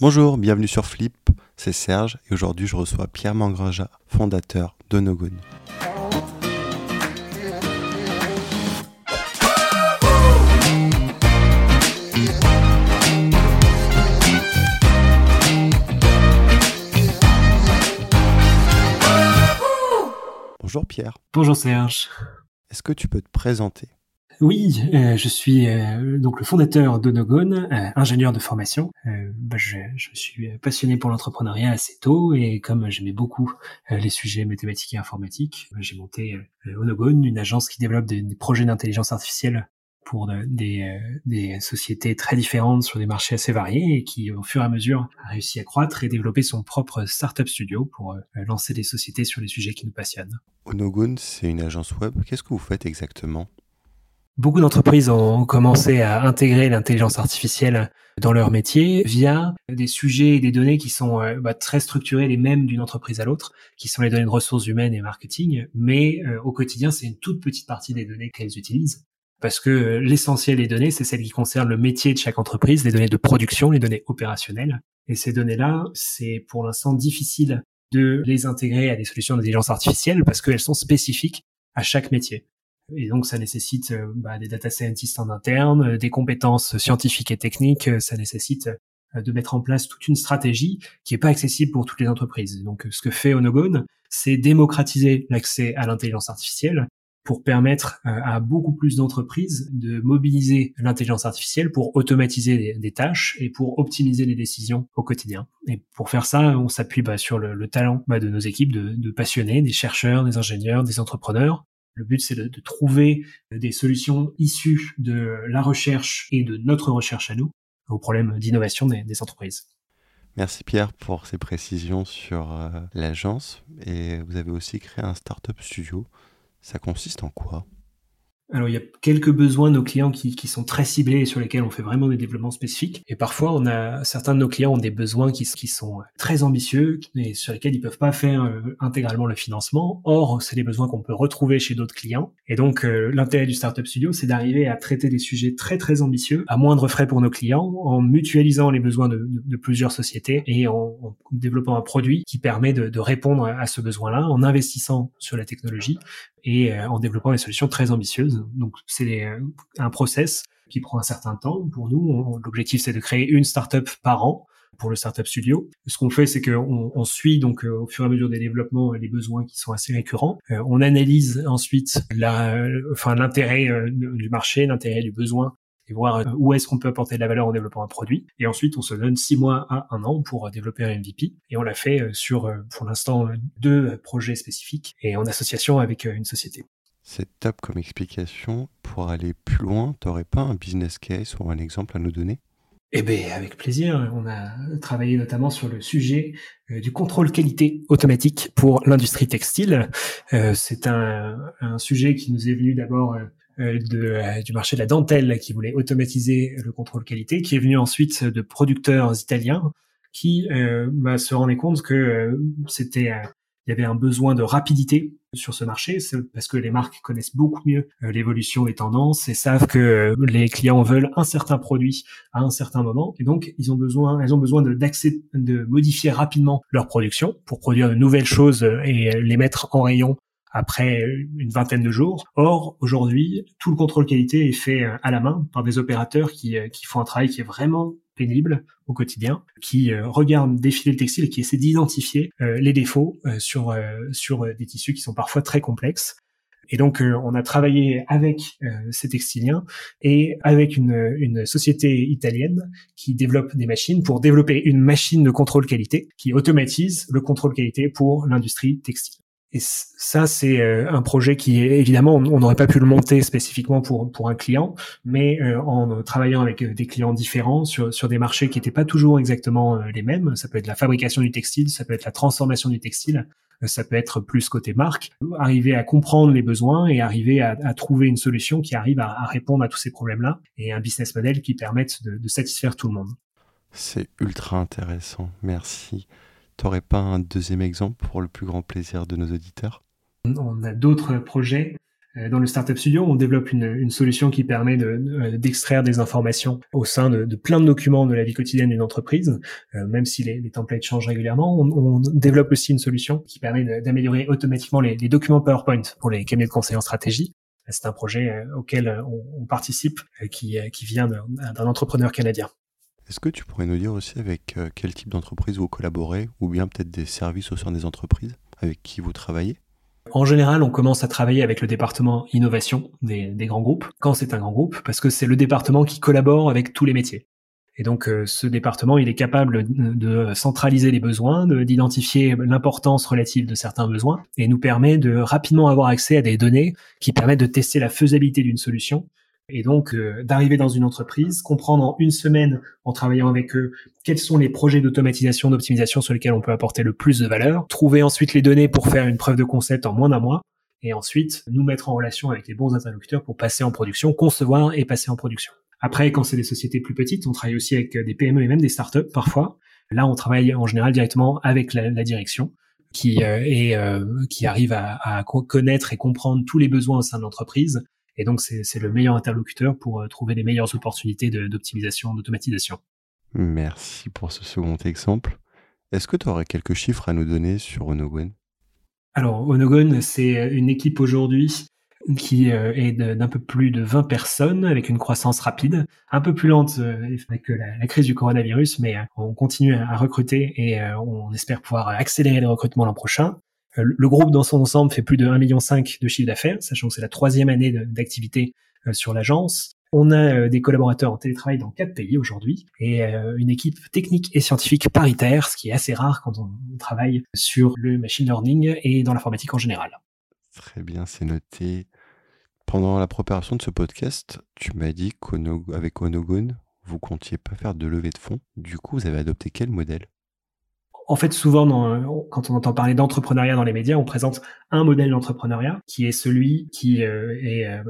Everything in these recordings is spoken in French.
Bonjour, bienvenue sur Flip, c'est Serge et aujourd'hui je reçois Pierre Mangraja, fondateur d'Onogon. Bonjour Pierre. Bonjour Serge. Est-ce que tu peux te présenter? Oui, euh, je suis euh, donc le fondateur d'Onogon, euh, ingénieur de formation. Bah, je, je, suis passionné pour l'entrepreneuriat assez tôt et comme j'aimais beaucoup les sujets mathématiques et informatiques, j'ai monté Onogon, une agence qui développe des, projets d'intelligence artificielle pour des, des, sociétés très différentes sur des marchés assez variés et qui, au fur et à mesure, a réussi à croître et développer son propre startup studio pour lancer des sociétés sur les sujets qui nous passionnent. Onogon, c'est une agence web. Qu'est-ce que vous faites exactement? Beaucoup d'entreprises ont commencé à intégrer l'intelligence artificielle dans leur métier via des sujets et des données qui sont euh, bah, très structurés, les mêmes d'une entreprise à l'autre, qui sont les données de ressources humaines et marketing. Mais euh, au quotidien, c'est une toute petite partie des données qu'elles utilisent. Parce que euh, l'essentiel des données, c'est celles qui concernent le métier de chaque entreprise, les données de production, les données opérationnelles. Et ces données-là, c'est pour l'instant difficile de les intégrer à des solutions d'intelligence artificielle parce qu'elles sont spécifiques à chaque métier. Et donc, ça nécessite euh, bah, des data scientists en interne, euh, des compétences scientifiques et techniques. Euh, ça nécessite de mettre en place toute une stratégie qui n'est pas accessible pour toutes les entreprises. Donc, ce que fait Onogon, c'est démocratiser l'accès à l'intelligence artificielle pour permettre à beaucoup plus d'entreprises de mobiliser l'intelligence artificielle pour automatiser des, tâches et pour optimiser les décisions au quotidien. Et pour faire ça, on s'appuie bah, sur le, talent bah, de nos équipes de passionnés, des chercheurs, des ingénieurs, des entrepreneurs, le but, c'est de, trouver des solutions issues de la recherche et de notre recherche à nous aux problèmes d'innovation des, entreprises. Merci Pierre pour ces précisions sur euh, l'agence. Et vous avez aussi créé un startup studio. Ça consiste en quoi? Alors il y a quelques besoins de nos clients qui, qui, sont très ciblés et sur lesquels on fait vraiment des développements spécifiques. Et parfois, on a certains de nos clients ont des besoins qui, qui sont très ambitieux et sur lesquels ils peuvent pas faire euh, intégralement le financement. Or, c'est des besoins qu'on peut retrouver chez d'autres clients. Et donc, euh, l'intérêt du Startup Studio, c'est d'arriver à traiter des sujets très très ambitieux à moindre frais pour nos clients, en mutualisant les besoins de, plusieurs sociétés et en, en, développant un produit qui permet de, de répondre à ce besoin-là, en investissant sur la technologie, et euh, en développant des solutions très ambitieuses. Donc c'est euh, un process qui prend un certain temps. Pour nous, l'objectif c'est de créer une startup par an pour le startup studio. Ce qu'on fait, c'est qu'on on suit donc euh, au fur et à mesure des développements les besoins qui sont assez récurrents. on analyse ensuite la, enfin l'intérêt du marché, l'intérêt du besoin et voir euh, où est-ce qu'on peut apporter de la valeur en développant un produit. Et ensuite, on se donne six mois à un an pour euh, développer un MVP. Et on l'a fait euh, sur, pour l'instant, deux projets spécifiques et en association avec une société. C'est top comme explication. Pour aller plus loin, tu n'aurais pas un business case ou un exemple à nous donner? Eh bien, avec plaisir. On a travaillé notamment sur le sujet du contrôle qualité automatique pour l'industrie textile. c'est un, un, sujet qui nous est venu d'abord de, euh, du marché de la dentelle qui voulait automatiser le contrôle qualité, qui est venu ensuite de producteurs italiens qui euh, bah, se rendaient compte que c'était il y avait un besoin de rapidité sur ce marché, parce que les marques connaissent beaucoup mieux l'évolution des tendances et savent que les clients veulent un certain produit à un certain moment, et donc ils ont besoin, elles ont besoin de modifier rapidement leur production pour produire de nouvelles choses et les mettre en rayon après une vingtaine de jours. Or, aujourd'hui, tout le contrôle qualité est fait euh, à la main par des opérateurs qui, euh, qui font un travail qui est vraiment pénible au quotidien, qui euh, regardent défiler le textile et qui essaient d'identifier les défauts sur, sur des tissus qui sont parfois très complexes. Et donc, on a travaillé avec ces textiliens et avec une, une, société italienne qui développe des machines pour développer une machine de contrôle qualité qui automatise le contrôle qualité pour l'industrie textile. Et ça, c'est euh, un projet qui évidemment, on n'aurait pas pu le monter spécifiquement pour pour un client, mais euh, en travaillant avec euh, des clients différents sur sur des marchés qui n'étaient pas toujours exactement les mêmes. Ça peut être la fabrication du textile, ça peut être la transformation du textile, ça peut être plus côté marque. Arriver à comprendre les besoins et arriver à, trouver une solution qui arrive à, répondre à tous ces problèmes-là et un business model qui permette de satisfaire tout le monde. C'est ultra intéressant. Merci. T'aurais pas un deuxième exemple pour le plus grand plaisir de nos auditeurs? On a d'autres projets dans le Startup Studio, on développe une, solution qui permet d'extraire des informations au sein de, plein de documents de la vie quotidienne d'une entreprise, même si les, templates changent régulièrement. On, développe aussi une solution qui permet d'améliorer automatiquement les, documents PowerPoint pour les cabinets de conseil en stratégie. C'est un projet auquel on, participe, qui vient d'un entrepreneur canadien. Est-ce que tu pourrais nous dire aussi avec euh, quel type d'entreprise vous collaborez, ou bien peut-être des services au sein des entreprises avec qui vous travaillez? En général, on commence à travailler avec le département innovation des, grands groupes, quand c'est un grand groupe, parce que c'est le département qui collabore avec tous les métiers. Et donc, euh, ce département, il est capable de centraliser les besoins, d'identifier l'importance relative de certains besoins, et nous permet de rapidement avoir accès à des données qui permettent de tester la faisabilité d'une solution et donc euh, d'arriver dans une entreprise, comprendre en une semaine en travaillant avec eux quels sont les projets d'automatisation, d'optimisation sur lesquels on peut apporter le plus de valeur, trouver ensuite les données pour faire une preuve de concept en moins d'un mois, et ensuite nous mettre en relation avec les bons interlocuteurs pour passer en production, concevoir et passer en production. Après, quand c'est des sociétés plus petites, on travaille aussi avec des PME et même des startups parfois. Là, on travaille en général directement avec la, direction qui euh, euh, qui arrive à connaître et comprendre tous les besoins au sein de l'entreprise et donc, c'est le meilleur interlocuteur pour euh, trouver les meilleures opportunités d'optimisation, d'automatisation. Merci pour ce second exemple. Est-ce que tu aurais quelques chiffres à nous donner sur Onogon? Alors, Onogon, c'est une équipe aujourd'hui qui euh, est d'un peu plus de 20 personnes avec une croissance rapide, un peu plus lente euh, avec la, crise du coronavirus, mais on continue à recruter et on espère pouvoir accélérer les recrutements l'an prochain. Euh, le groupe dans son ensemble fait plus de 1,5 million de chiffre d'affaires, sachant que c'est la troisième année d'activité euh, sur l'agence. On a euh, des collaborateurs en télétravail dans quatre pays aujourd'hui et une équipe technique et scientifique paritaire, ce qui est assez rare quand on travaille sur le machine learning et dans l'informatique en général. Très bien, c'est noté. Pendant la préparation de ce podcast, tu m'as dit qu'avec Onogon, vous comptiez pas faire de levée de fonds. Du coup, vous avez adopté quel modèle? En fait, souvent, quand on entend parler d'entrepreneuriat dans les médias, on présente un modèle d'entrepreneuriat qui est celui qui euh, est euh,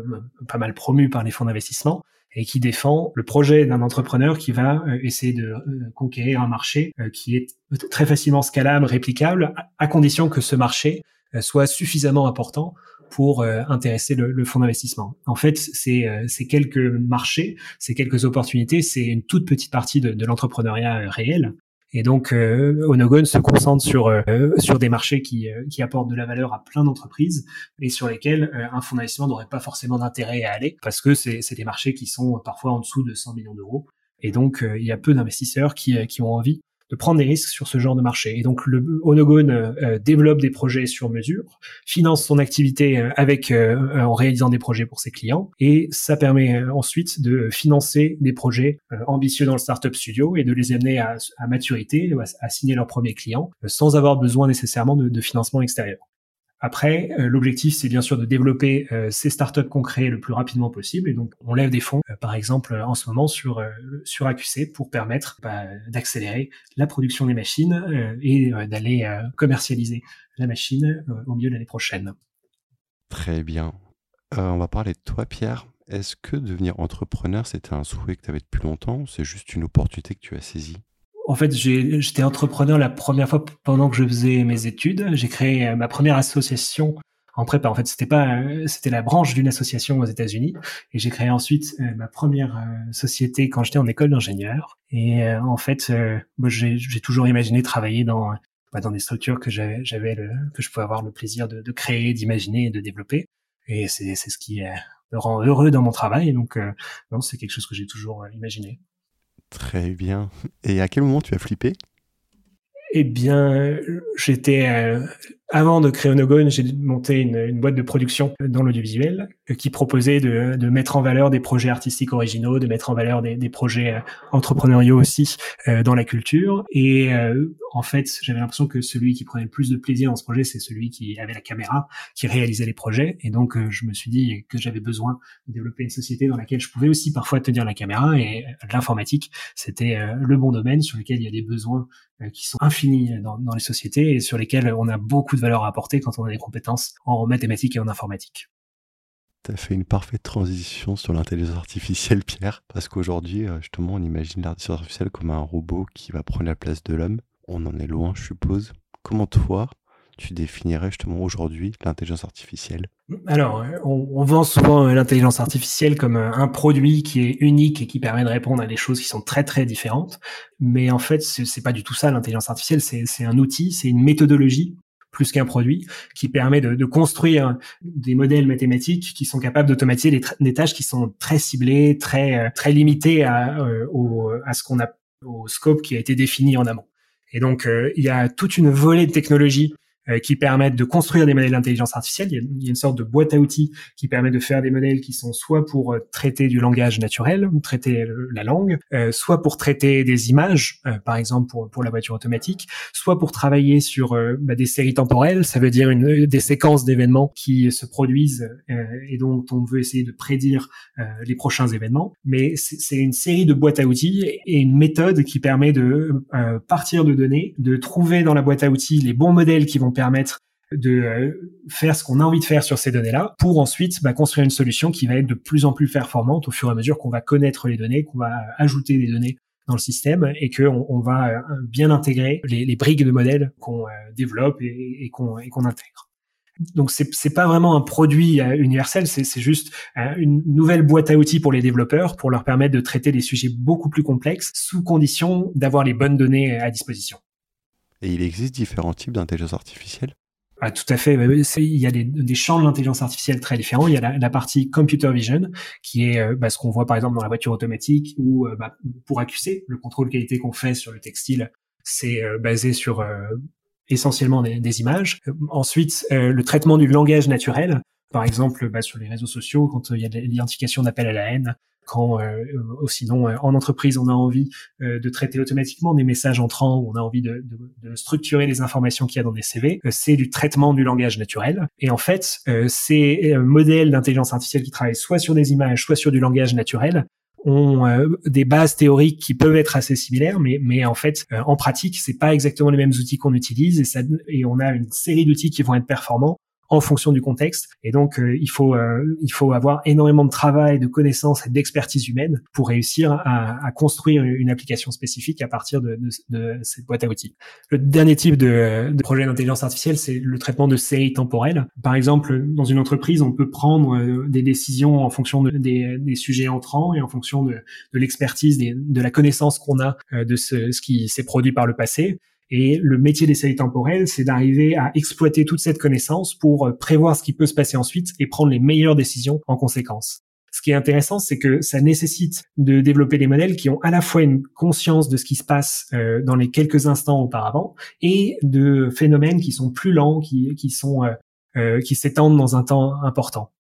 pas mal promu par les fonds d'investissement et qui défend le projet d'un entrepreneur qui va euh, essayer de conquérir un marché qui est très facilement scalable, réplicable, à condition que ce marché soit suffisamment important pour intéresser le, fonds d'investissement. En fait, c'est quelques marchés, c'est quelques opportunités, c'est une toute petite partie de l'entrepreneuriat réel. Et donc, euh, se concentre sur euh, sur des marchés qui euh, qui apportent de la valeur à plein d'entreprises et sur lesquels euh, un fonds d'investissement n'aurait pas forcément d'intérêt à aller parce que c'est c'est des marchés qui sont parfois en dessous de 100 millions d'euros. Et donc, il y a peu d'investisseurs qui qui ont envie de prendre des risques sur ce genre de marché. Et donc le Onogon euh, développe des projets sur mesure, finance son activité euh, avec euh, en réalisant des projets pour ses clients, et ça permet ensuite de financer des projets ambitieux dans le startup studio et de les amener à, à maturité, à, signer leurs premiers clients, sans avoir besoin nécessairement de, de financement extérieur. Après, euh, l'objectif, c'est bien sûr de développer euh, ces startups qu'on crée le plus rapidement possible. Et donc, on lève des fonds, euh, par exemple, en ce moment sur sur AQC pour permettre bah, d'accélérer la production des machines et d'aller commercialiser la machine au milieu de l'année prochaine. Très bien. on va parler de toi, Pierre. Est-ce que devenir entrepreneur, c'était un souhait que tu avais depuis longtemps ou c'est juste une opportunité que tu as saisie? En fait, j'étais entrepreneur la première fois pendant que je faisais mes études. J'ai créé euh, ma première association en prépa. En fait, c'était pas, euh, c'était la branche d'une association aux États-Unis. Et j'ai créé ensuite euh, ma première société quand j'étais en école d'ingénieur. Et en fait, j'ai toujours imaginé travailler dans bah, dans des structures que j'avais, que je pouvais avoir le plaisir de, de créer, d'imaginer et de développer. Et c'est ce qui me rend heureux dans mon travail. donc, non, c'est quelque chose que j'ai toujours imaginé. Très bien. Et à quel moment tu as flippé? Eh bien, j'étais euh, avant de créer Onogon, j'ai monté une, boîte de production dans l'audiovisuel euh, qui proposait de, mettre en valeur des projets artistiques originaux, de mettre en valeur des, des projets euh, entrepreneuriaux aussi euh, dans la culture. Et en fait, j'avais l'impression que celui qui prenait le plus de plaisir dans ce projet, c'est celui qui avait la caméra, qui réalisait les projets. Et donc, je me suis dit que j'avais besoin de développer une société dans laquelle je pouvais aussi parfois tenir la caméra. Et l'informatique, c'était le bon domaine sur lequel il y a des besoins qui sont infinis dans, dans les sociétés et sur lesquels on a beaucoup de valeur à apporter quand on a des compétences en mathématiques et en informatique. Tu as fait une parfaite transition sur l'intelligence artificielle, Pierre, parce qu'aujourd'hui, euh, justement, on imagine l'intelligence artificielle comme un robot qui va prendre la place de l'homme. On en est loin, je suppose. Comment toi, tu définirais justement aujourd'hui l'intelligence artificielle? Alors, on, on vend souvent l'intelligence artificielle comme un produit qui est unique et qui permet de répondre à des choses qui sont très très différentes. Mais en fait, c'est pas du tout ça l'intelligence artificielle. C'est un outil, c'est une méthodologie plus qu'un produit, qui permet de, construire des modèles mathématiques qui sont capables d'automatiser des, tâches qui sont très ciblées, très euh, très limitées à, euh, au, à ce qu'on a au scope qui a été défini en amont. Et donc, euh, il y a toute une volée de technologies qui permettent de construire des modèles d'intelligence artificielle. Il y, a, une sorte de boîte à outils qui permet de faire des modèles qui sont soit pour euh, traiter du langage naturel, traiter la langue, euh, soit pour traiter des images, euh, par exemple pour, pour la voiture automatique, soit pour travailler sur euh, bah, des séries temporelles, ça veut dire une, des séquences d'événements qui se produisent et dont on veut essayer de prédire les prochains événements. Mais c'est une série de boîtes à outils et une méthode qui permet de partir de données, de trouver dans la boîte à outils les bons modèles qui vont de euh, faire ce qu'on a envie de faire sur ces données-là pour ensuite bah, construire une solution qui va être de plus en plus performante au fur et à mesure qu'on va connaître les données, qu'on va ajouter des données dans le système et qu'on on va euh, bien intégrer les, les briques de modèles qu'on euh, développe et, et qu'on intègre. Donc c'est c'est pas vraiment un produit universel, c'est juste une nouvelle boîte à outils pour les développeurs pour leur permettre de traiter des sujets beaucoup plus complexes sous condition d'avoir les bonnes données à disposition. Et il existe différents types d'intelligence artificielle ah, tout à fait. Il y a des, champs de l'intelligence artificielle très différents. Il y a la, partie computer vision, qui est euh, bah, ce qu'on voit par exemple dans la voiture automatique, ou euh, bah, pour accuser le contrôle qualité qu'on fait sur le textile, c'est euh, basé sur essentiellement des, des, images. Ensuite, le traitement du langage naturel, par exemple bah, sur les réseaux sociaux, quand il y a de l'identification d'appel à la haine, quand euh, sinon euh, en entreprise on a envie euh, de traiter automatiquement des messages entrants, ou on a envie de, de, de structurer les informations qu'il y a dans des CV, euh, c'est du traitement du langage naturel. Et en fait, ces modèles d'intelligence artificielle qui travaillent soit sur des images, soit sur du langage naturel, ont euh, des bases théoriques qui peuvent être assez similaires, mais, mais en fait, euh, en pratique, c'est pas exactement les mêmes outils qu'on utilise et, ça, et on a une série d'outils qui vont être performants en fonction du contexte. Et donc, euh, il faut euh, il faut avoir énormément de travail, de connaissances et d'expertise humaine pour réussir à, à, construire une application spécifique à partir de, de, de, cette boîte à outils. Le dernier type de, de projet d'intelligence artificielle, c'est le traitement de séries temporelles. Par exemple, dans une entreprise, on peut prendre euh, des décisions en fonction de, des, des, sujets entrants et en fonction de, l'expertise, de la connaissance qu'on a de ce, ce qui s'est produit par le passé. Et le métier des séries temporelles, c'est d'arriver à exploiter toute cette connaissance pour euh, prévoir ce qui peut se passer ensuite et prendre les meilleures décisions en conséquence. Ce qui est intéressant, c'est que ça nécessite de développer des modèles qui ont à la fois une conscience de ce qui se passe euh, dans les quelques instants auparavant et de phénomènes qui sont plus lents, qui, qui sont euh qui s'étendent dans un temps important.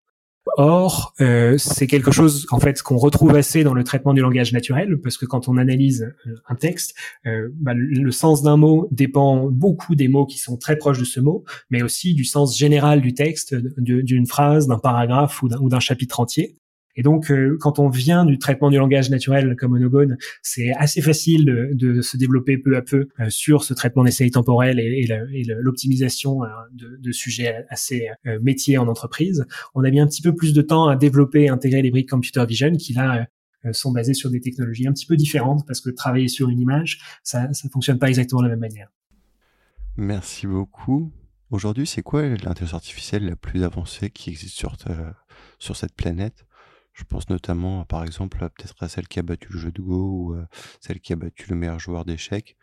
Or, euh, c'est quelque chose en fait qu'on retrouve assez dans le traitement du langage naturel, parce que quand on analyse euh, un texte, euh, bah, le sens d'un mot dépend beaucoup des mots qui sont très proches de ce mot, mais aussi du sens général du texte, d'une phrase, d'un paragraphe ou d'un chapitre entier. Et donc, euh, quand on vient du traitement du langage naturel comme Onogone, c'est assez facile de, se développer peu à peu euh, sur ce traitement des séries temporelles et, l'optimisation euh, de, de, sujets assez métiers en entreprise. On a mis un petit peu plus de temps à développer et intégrer les briques computer vision qui là sont basées sur des technologies un petit peu différentes parce que travailler sur une image, ça ne fonctionne pas exactement de la même manière. Merci beaucoup. Aujourd'hui, c'est quoi l'intelligence artificielle la plus avancée qui existe sur, sur cette planète? Je pense notamment, par exemple, peut-être à celle qui a battu le jeu de Go ou euh, celle qui a battu le meilleur joueur d'échecs.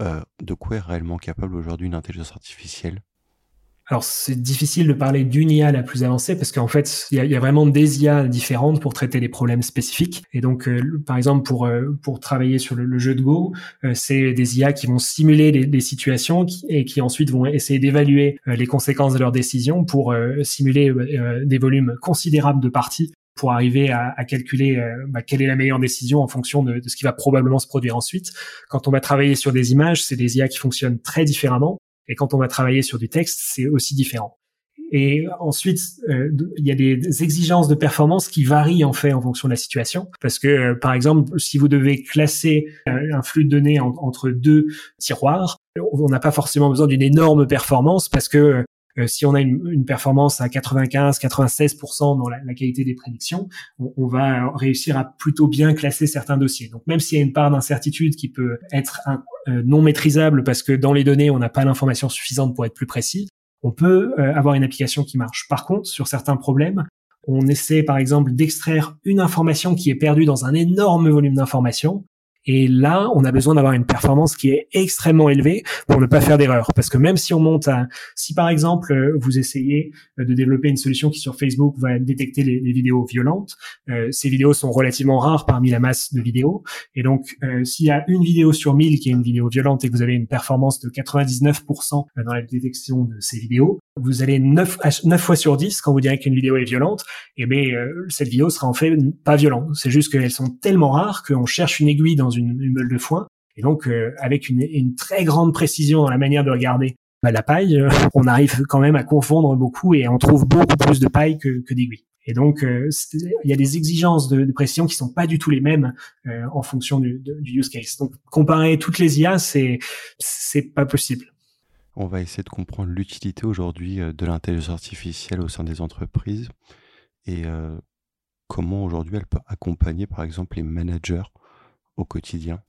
Euh, de quoi est réellement capable aujourd'hui une intelligence artificielle? Alors c'est difficile de parler d'une IA la plus avancée parce qu'en fait il y a, vraiment des IA différentes pour traiter des problèmes spécifiques. Et donc euh, par exemple pour pour travailler sur le, jeu de Go c'est des IA qui vont simuler des, des situations et qui ensuite vont essayer d'évaluer les conséquences de leurs décisions pour simuler des volumes considérables de parties pour arriver à, à calculer euh, bah, quelle est la meilleure décision en fonction de, de, ce qui va probablement se produire ensuite. Quand on va travailler sur des images, c'est des IA qui fonctionnent très différemment, et quand on va travailler sur du texte, c'est aussi différent. Et ensuite, euh, il y a des exigences de performance qui varient en fait en fonction de la situation. Parce que, euh, par exemple, si vous devez classer un flux de données entre deux tiroirs, on n'a pas forcément besoin d'une énorme performance parce que si on a une, performance à 95-96% dans la, la, qualité des prédictions, on, va réussir à plutôt bien classer certains dossiers. Donc même s'il y a une part d'incertitude qui peut être un, non maîtrisable parce que dans les données on n'a pas l'information suffisante pour être plus précis, on peut avoir une application qui marche. Par contre, sur certains problèmes, on essaie par exemple d'extraire une information qui est perdue dans un énorme volume d'informations et là, on a besoin d'avoir une performance qui est extrêmement élevée pour ne pas faire d'erreur. Parce que même si on monte à, si par exemple euh, vous essayez euh, de développer une solution qui sur Facebook va détecter les, vidéos violentes, euh, ces vidéos sont relativement rares parmi la masse de vidéos. Et donc, s'il y a une vidéo sur 1000 qui est une vidéo violente et que vous avez une performance de 99% dans la détection de ces vidéos, vous allez 9, 9 fois sur 10 quand vous direz qu'une vidéo est violente, eh bien cette vidéo sera en fait pas violente. C'est juste qu'elles sont tellement rares qu'on cherche une aiguille dans une, meule de foin. Et donc, euh, avec une, une, très grande précision dans la manière de regarder bah, la paille, euh, on arrive quand même à confondre beaucoup et on trouve beaucoup plus de paille que, que d'aiguilles. Et donc, euh, il y a des exigences de, de, précision qui sont pas du tout les mêmes en fonction du, use case. Donc, comparer toutes les IA, c'est pas possible. On va essayer de comprendre l'utilité aujourd'hui de l'intelligence artificielle au sein des entreprises et comment aujourd'hui elle peut accompagner, par exemple, les managers au quotidien.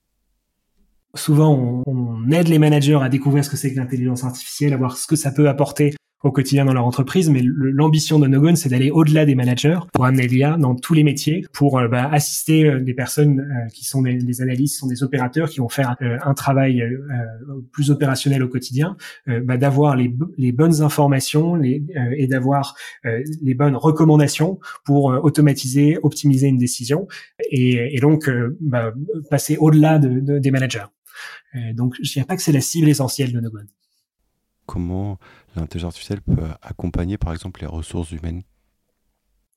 Souvent, on, aide les managers à découvrir ce que c'est que l'intelligence artificielle, à voir ce que ça peut apporter au quotidien dans leur entreprise, mais l'ambition de Nogon, c'est d'aller au-delà des managers pour amener l'IA dans tous les métiers, pour euh, bah, assister euh, des personnes euh, qui sont des, des, analystes, sont des opérateurs, qui vont faire un travail plus opérationnel au quotidien, bah, d'avoir les, les, bonnes informations les, et d'avoir les bonnes recommandations pour automatiser, optimiser une décision, et, et donc bah, passer au-delà de, de, des managers. donc, je dirais pas que c'est la cible essentielle de Nogon comment l'intelligence artificielle peut accompagner par exemple les ressources humaines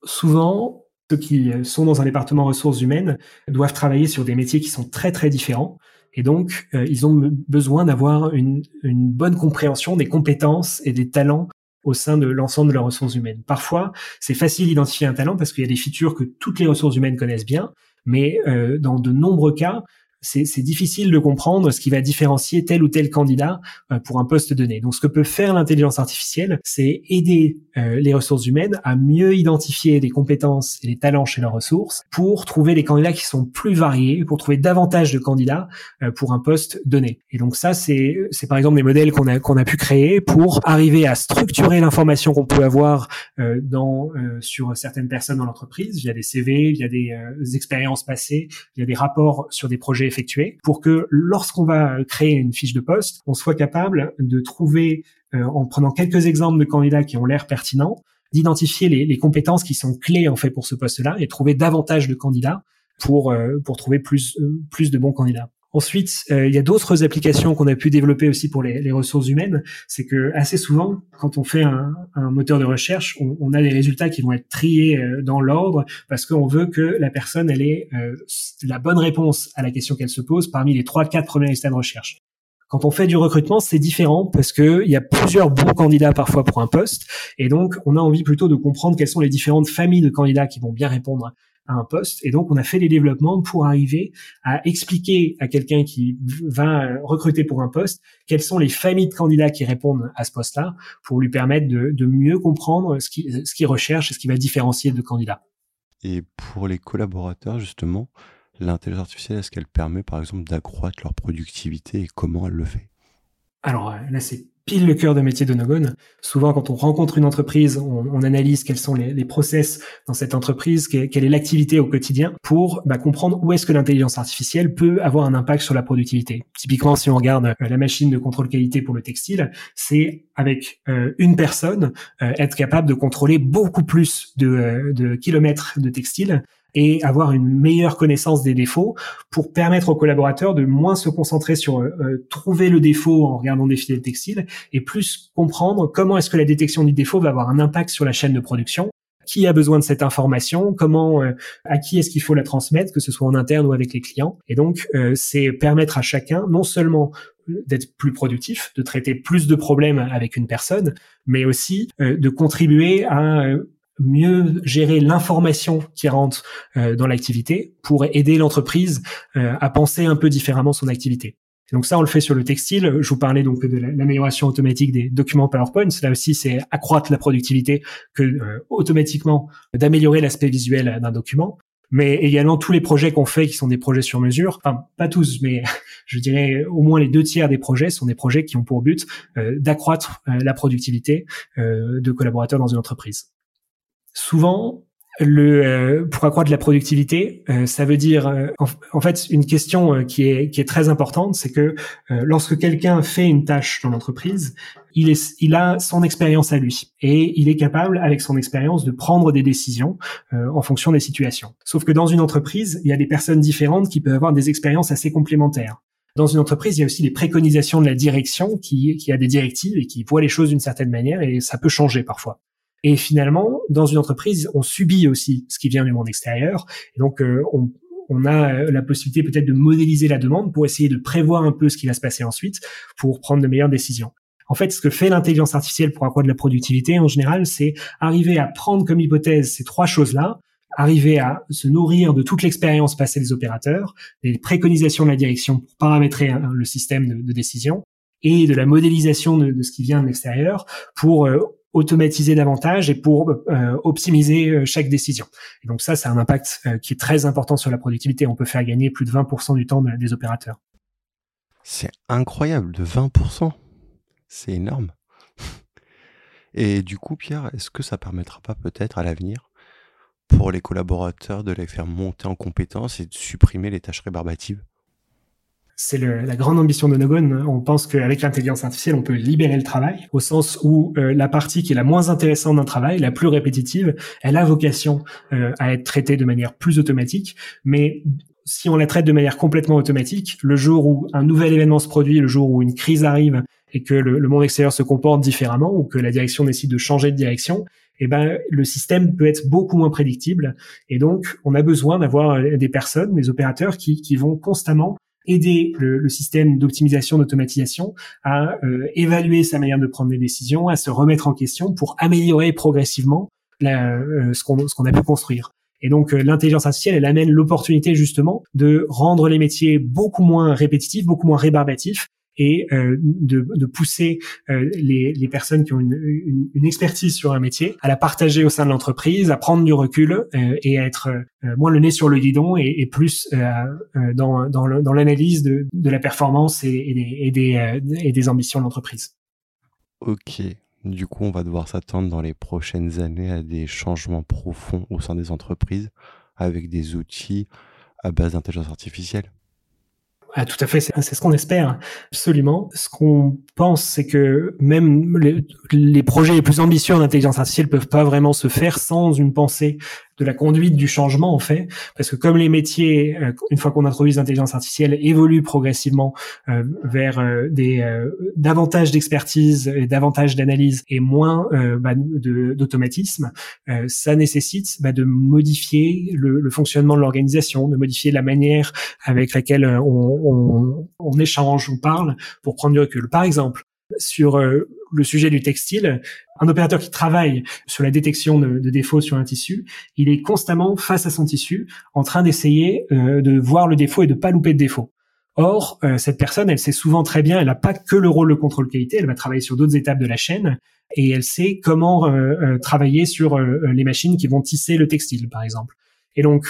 Souvent, ceux qui sont dans un département ressources humaines doivent travailler sur des métiers qui sont très très différents. Et donc, euh, ils ont besoin d'avoir une, bonne compréhension des compétences et des talents au sein de l'ensemble de leurs ressources humaines. Parfois, c'est facile d'identifier un talent parce qu'il y a des features que toutes les ressources humaines connaissent bien, mais euh, dans de nombreux cas, c'est difficile de comprendre ce qui va différencier tel ou tel candidat euh, pour un poste donné. Donc, ce que peut faire l'intelligence artificielle, c'est aider euh, les ressources humaines à mieux identifier les compétences et les talents chez leurs ressources pour trouver des candidats qui sont plus variés, pour trouver davantage de candidats euh, pour un poste donné. Et donc ça, c'est par exemple des modèles qu'on a qu'on a pu créer pour arriver à structurer l'information qu'on peut avoir dans sur certaines personnes dans l'entreprise via des CV, via des expériences passées, via des rapports sur des projets effectuer pour que lorsqu'on va créer une fiche de poste, on soit capable de trouver, euh, en prenant quelques exemples de candidats qui ont l'air pertinents, d'identifier les, compétences qui sont clés en fait pour ce poste-là et trouver davantage de candidats pour euh, pour trouver plus euh, plus de bons candidats. Ensuite, euh, il y a d'autres applications qu'on a pu développer aussi pour les, ressources humaines. C'est que assez souvent, quand on fait un, moteur de recherche, on, a des résultats qui vont être triés euh, dans l'ordre parce qu'on veut que la personne elle ait euh, la bonne réponse à la question qu'elle se pose parmi les trois, quatre premiers résultats de recherche. Quand on fait du recrutement, c'est différent parce que il y a plusieurs bons candidats parfois pour un poste, et donc on a envie plutôt de comprendre quelles sont les différentes familles de candidats qui vont bien répondre un poste. Et donc, on a fait les développements pour arriver à expliquer à quelqu'un qui va recruter pour un poste quelles sont les familles de candidats qui répondent à ce poste-là pour lui permettre de, mieux comprendre ce qu'il recherche et ce qui va différencier de candidats. Et pour les collaborateurs, justement, l'intelligence artificielle, est-ce qu'elle permet, par exemple, d'accroître leur productivité et comment elle le fait? Alors là, c'est pile le cœur de métier de Nogon. Souvent, quand on rencontre une entreprise, on, analyse quels sont les, process dans cette entreprise, quelle, est l'activité au quotidien, pour bah, comprendre où est-ce que l'intelligence artificielle peut avoir un impact sur la productivité. Typiquement, si on regarde euh, la machine de contrôle qualité pour le textile, c'est avec euh, une personne euh, être capable de contrôler beaucoup plus de kilomètres de textile et avoir une meilleure connaissance des défauts pour permettre aux collaborateurs de moins se concentrer sur euh, euh, trouver le défaut en regardant des fidèles textiles et plus comprendre comment est-ce que la détection du défaut va avoir un impact sur la chaîne de production qui a besoin de cette information, comment, euh, à qui est-ce qu'il faut la transmettre, que ce soit en interne ou avec les clients. Et donc, c'est permettre à chacun non seulement d'être plus productif, de traiter plus de problèmes avec une personne, mais aussi de contribuer à mieux gérer l'information qui rentre euh, dans l'activité pour aider l'entreprise euh, à penser un peu différemment son activité. donc ça, on le fait sur le textile. Je vous parlais donc de l'amélioration automatique des documents PowerPoint. Là aussi, c'est accroître la productivité que euh, automatiquement d'améliorer l'aspect visuel d'un document. Mais également tous les projets qu'on fait qui sont des projets sur mesure, enfin pas tous, mais je dirais au moins les deux tiers des projets sont des projets qui ont pour but euh, d'accroître euh, la productivité de collaborateurs dans une entreprise. Souvent, le euh, pour accroître la productivité, euh, ça veut dire euh, en, fait une question qui est très importante, c'est que lorsque quelqu'un fait une tâche dans l'entreprise, il a son expérience à lui et il est capable avec son expérience de prendre des décisions en fonction des situations. Sauf que dans une entreprise, il y a des personnes différentes qui peuvent avoir des expériences assez complémentaires. Dans une entreprise, il y a aussi les préconisations de la direction qui, qui a des directives et qui voit les choses d'une certaine manière et ça peut changer parfois. Et finalement, dans une entreprise, on subit aussi ce qui vient du monde extérieur. Et donc, euh, on, on a euh, la possibilité peut-être de modéliser la demande pour essayer de prévoir un peu ce qui va se passer ensuite pour prendre de meilleures décisions. En fait, ce que fait l'intelligence artificielle pour accroître la productivité, en général, c'est arriver à prendre comme hypothèse ces trois choses-là, arriver à se nourrir de toute l'expérience passée des opérateurs, des préconisations de la direction pour paramétrer hein, le système de, décision, et de la modélisation de, de, ce qui vient de l'extérieur pour euh, automatiser davantage et pour euh, optimiser euh, chaque décision. Et donc ça, c'est un impact euh, qui est très important sur la productivité. On peut faire gagner plus de 20% du temps des opérateurs. C'est incroyable, de 20%. C'est énorme. Et du coup, Pierre, est-ce que ça permettra pas peut-être à l'avenir pour les collaborateurs de les faire monter en compétences et de supprimer les tâches rébarbatives? C'est la grande ambition de Nogon. On pense qu'avec l'intelligence artificielle, on peut libérer le travail, au sens où euh, la partie qui est la moins intéressante d'un travail, la plus répétitive, elle a vocation euh, à être traitée de manière plus automatique, mais si on la traite de manière complètement automatique, le jour où un nouvel événement se produit, le jour où une crise arrive et que le, monde extérieur se comporte différemment ou que la direction décide de changer de direction, eh ben, le système peut être beaucoup moins prédictible. Et donc, on a besoin d'avoir euh, des personnes, des opérateurs qui, qui vont constamment aider le, le système d'optimisation, d'automatisation à euh, évaluer sa manière de prendre des décisions, à se remettre en question pour améliorer progressivement la, euh, ce qu'on a pu construire. Et donc euh, l'intelligence artificielle, elle amène l'opportunité justement de rendre les métiers beaucoup moins répétitifs, beaucoup moins rébarbatifs et euh, de, pousser euh, les, personnes qui ont une, expertise sur un métier à la partager au sein de l'entreprise, à prendre du recul euh, et à être moins le nez sur le guidon et, plus dans, l'analyse de, la performance et des ambitions de l'entreprise. Ok, du coup, on va devoir s'attendre dans les prochaines années à des changements profonds au sein des entreprises avec des outils à base d'intelligence artificielle. Ah, tout à fait, c'est ce qu'on espère, absolument. Ce qu'on pense, c'est que même les, projets les plus ambitieux en intelligence artificielle peuvent pas vraiment se faire sans une pensée de la conduite du changement en fait, parce que comme les métiers, euh, une fois qu'on introduit l'intelligence artificielle, évoluent progressivement euh, vers euh, des davantage d'expertise et davantage d'analyse et moins bah, d'automatisme, ça nécessite bah, de modifier le, le fonctionnement de l'organisation, de modifier la manière avec laquelle on, on, on échange, on parle, pour prendre du recul. Par exemple, sur le sujet du textile, un opérateur qui travaille sur la détection de, défauts sur un tissu, il est constamment face à son tissu, en train d'essayer euh, de voir le défaut et de pas louper de défaut. Or, euh, cette personne, elle sait souvent très bien, elle n'a pas que le rôle de contrôle qualité, elle va travailler sur d'autres étapes de la chaîne et elle sait comment euh, travailler sur les machines qui vont tisser le textile, par exemple. Et donc,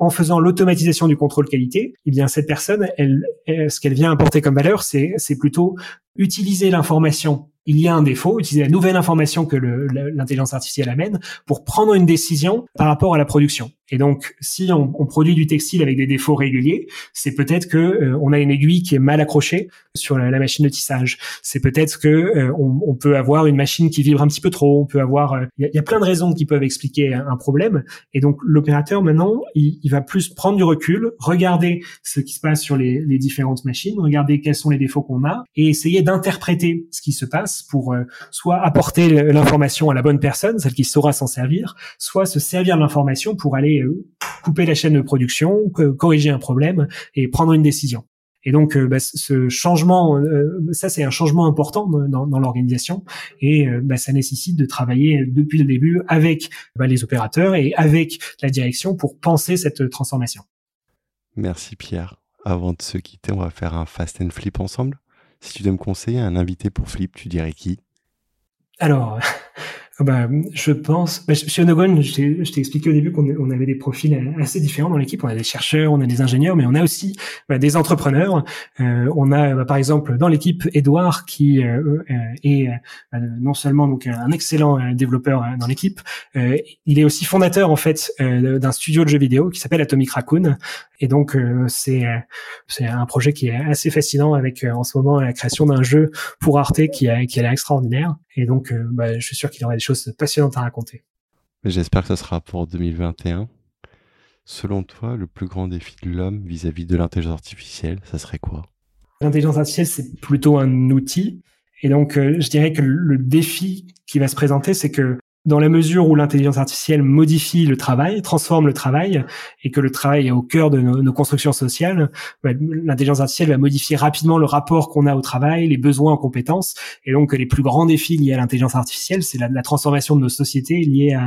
en faisant l'automatisation du contrôle qualité, eh bien cette personne, elle, ce qu'elle vient apporter comme valeur, c'est plutôt utiliser l'information il y a un défaut, utiliser la nouvelle information que l'intelligence artificielle amène pour prendre une décision par rapport à la production. Et donc, si on, produit du textile avec des défauts réguliers, c'est peut-être que euh, on a une aiguille qui est mal accrochée sur la, machine de tissage. C'est peut-être que euh, on, peut avoir une machine qui vibre un petit peu trop. On peut avoir, euh, il y, a plein de raisons qui peuvent expliquer un, problème. Et donc, l'opérateur maintenant, il, va plus prendre du recul, regarder ce qui se passe sur les différentes machines, regarder quels sont les défauts qu'on a, et essayer d'interpréter ce qui se passe pour soit apporter l'information à la bonne personne, celle qui saura s'en servir, soit se servir de l'information pour aller euh, couper la chaîne de production, corriger un problème et prendre une décision. Et donc, euh, bah, ce changement, euh, ça c'est un changement important dans, l'organisation et bah, ça nécessite de travailler depuis le début avec bah, les opérateurs et avec la direction pour penser cette transformation. Merci Pierre. Avant de se quitter, on va faire un fast and flip ensemble. Si tu dois me conseiller un invité pour flip, tu dirais qui? Alors, ah bah, je pense, bah, chez Onogon, je t'ai expliqué au début qu'on on avait des profils assez différents dans l'équipe. On a des chercheurs, on a des ingénieurs, mais on a aussi bah, des entrepreneurs. Euh, on a bah, par exemple dans l'équipe Edouard qui euh, est euh, non seulement donc un excellent développeur dans l'équipe, il est aussi fondateur en fait d'un studio de jeux vidéo qui s'appelle Atomic Raccoon. Et donc c'est c'est un projet qui est assez fascinant avec en ce moment la création d'un jeu pour Arte qui a qui a l'air extraordinaire. Et donc bah, je suis sûr qu'il aurait des choses passionnantes à raconter. J'espère que ce sera pour 2021. Selon toi, le plus grand défi de l'homme vis-à-vis de l'intelligence artificielle, ça serait quoi? L'intelligence artificielle, c'est plutôt un outil. Et donc, euh, je dirais que le défi qui va se présenter, c'est que dans la mesure où l'intelligence artificielle modifie le travail, transforme le travail, et que le travail est au cœur de nos, constructions sociales, bah, l'intelligence artificielle va modifier rapidement le rapport qu'on a au travail, les besoins en compétences, et donc les plus grands défis liés à l'intelligence artificielle, c'est la, transformation de nos sociétés liées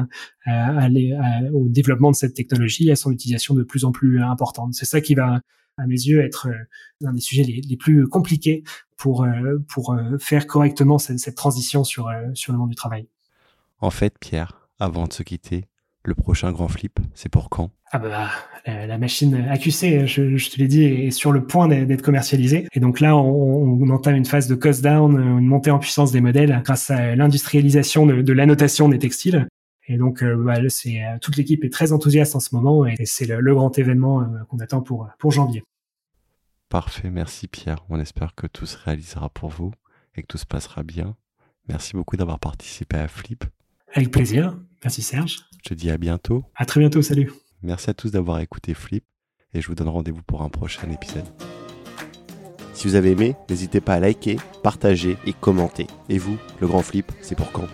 au développement de cette technologie, à son utilisation de plus en plus importante. C'est ça qui va, à mes yeux, être euh, un des sujets les, plus compliqués pour euh, euh, faire correctement cette, transition sur le monde du travail. En fait, Pierre, avant de se quitter, le prochain grand flip, c'est pour quand? Ah bah, la machine AQC, je, te l'ai dit, est sur le point d'être commercialisée. Et donc là, on, entame une phase de cost down, une montée en puissance des modèles grâce à l'industrialisation de, l'annotation des textiles. Et donc, euh, bah, c'est euh, toute l'équipe est très enthousiaste en ce moment et c'est le, grand événement euh, qu'on attend pour pour janvier. Parfait, merci Pierre. On espère que tout se réalisera pour vous et que tout se passera bien. Merci beaucoup d'avoir participé à Flip. Avec plaisir. Merci Serge. Je te dis à bientôt. À très bientôt. Salut. Merci à tous d'avoir écouté Flip et je vous donne rendez-vous pour un prochain épisode. Si vous avez aimé, n'hésitez pas à liker, partager et commenter. Et vous, le grand flip, c'est pour quand?